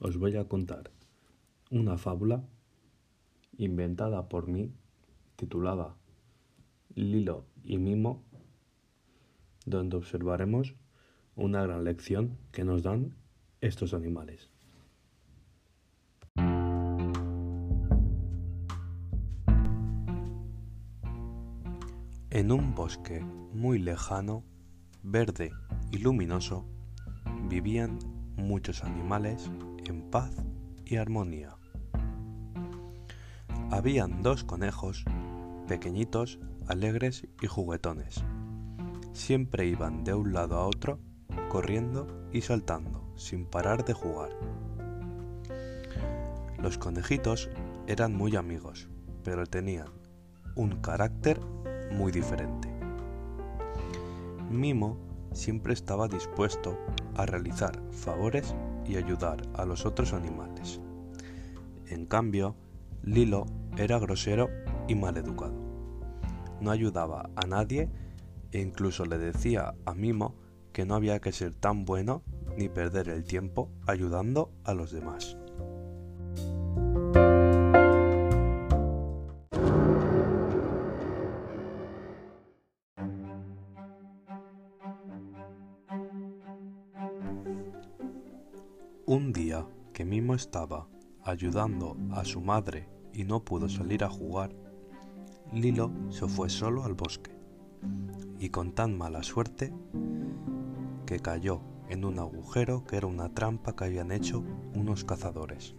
os voy a contar una fábula inventada por mí titulada Lilo y Mimo, donde observaremos una gran lección que nos dan estos animales. En un bosque muy lejano, verde y luminoso, vivían muchos animales en paz y armonía. Habían dos conejos, pequeñitos, alegres y juguetones. Siempre iban de un lado a otro, corriendo y saltando, sin parar de jugar. Los conejitos eran muy amigos, pero tenían un carácter muy diferente. Mimo siempre estaba dispuesto a realizar favores y ayudar a los otros animales. En cambio, Lilo era grosero y maleducado. No ayudaba a nadie e incluso le decía a Mimo que no había que ser tan bueno ni perder el tiempo ayudando a los demás. Un día que Mimo estaba ayudando a su madre y no pudo salir a jugar, Lilo se fue solo al bosque y con tan mala suerte que cayó en un agujero que era una trampa que habían hecho unos cazadores.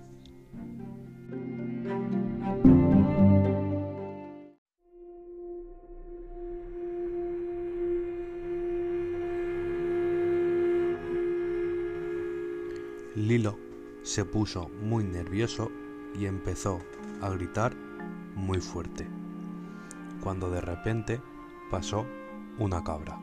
Lilo se puso muy nervioso y empezó a gritar muy fuerte, cuando de repente pasó una cabra.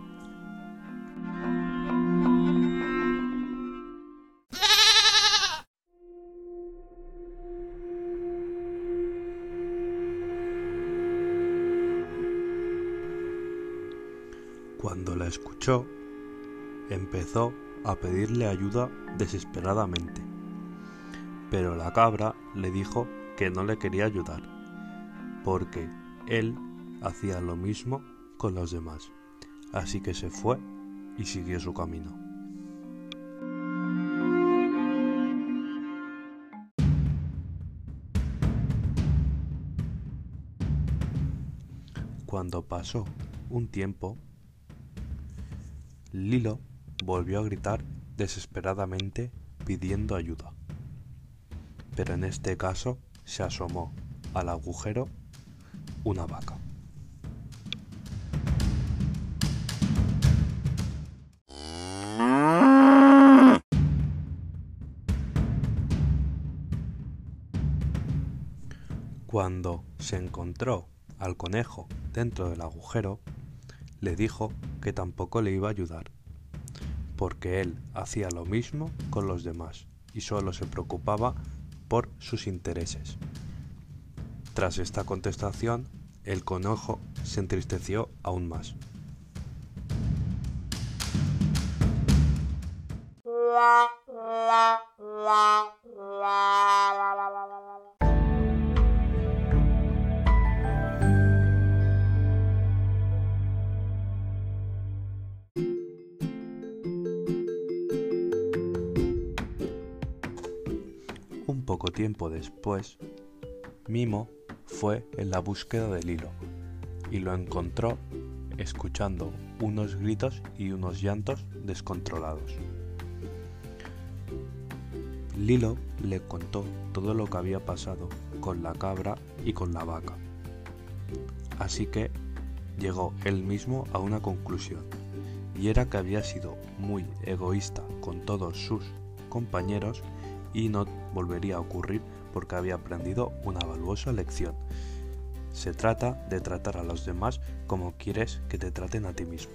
Cuando la escuchó, empezó a pedirle ayuda desesperadamente. Pero la cabra le dijo que no le quería ayudar, porque él hacía lo mismo con los demás. Así que se fue y siguió su camino. Cuando pasó un tiempo, Lilo volvió a gritar desesperadamente pidiendo ayuda. Pero en este caso se asomó al agujero una vaca. Cuando se encontró al conejo dentro del agujero, le dijo que tampoco le iba a ayudar, porque él hacía lo mismo con los demás y solo se preocupaba por sus intereses. Tras esta contestación, el conejo se entristeció aún más. Poco tiempo después, Mimo fue en la búsqueda del hilo y lo encontró escuchando unos gritos y unos llantos descontrolados. Lilo le contó todo lo que había pasado con la cabra y con la vaca. Así que llegó él mismo a una conclusión, y era que había sido muy egoísta con todos sus compañeros y no volvería a ocurrir porque había aprendido una valuosa lección. Se trata de tratar a los demás como quieres que te traten a ti mismo.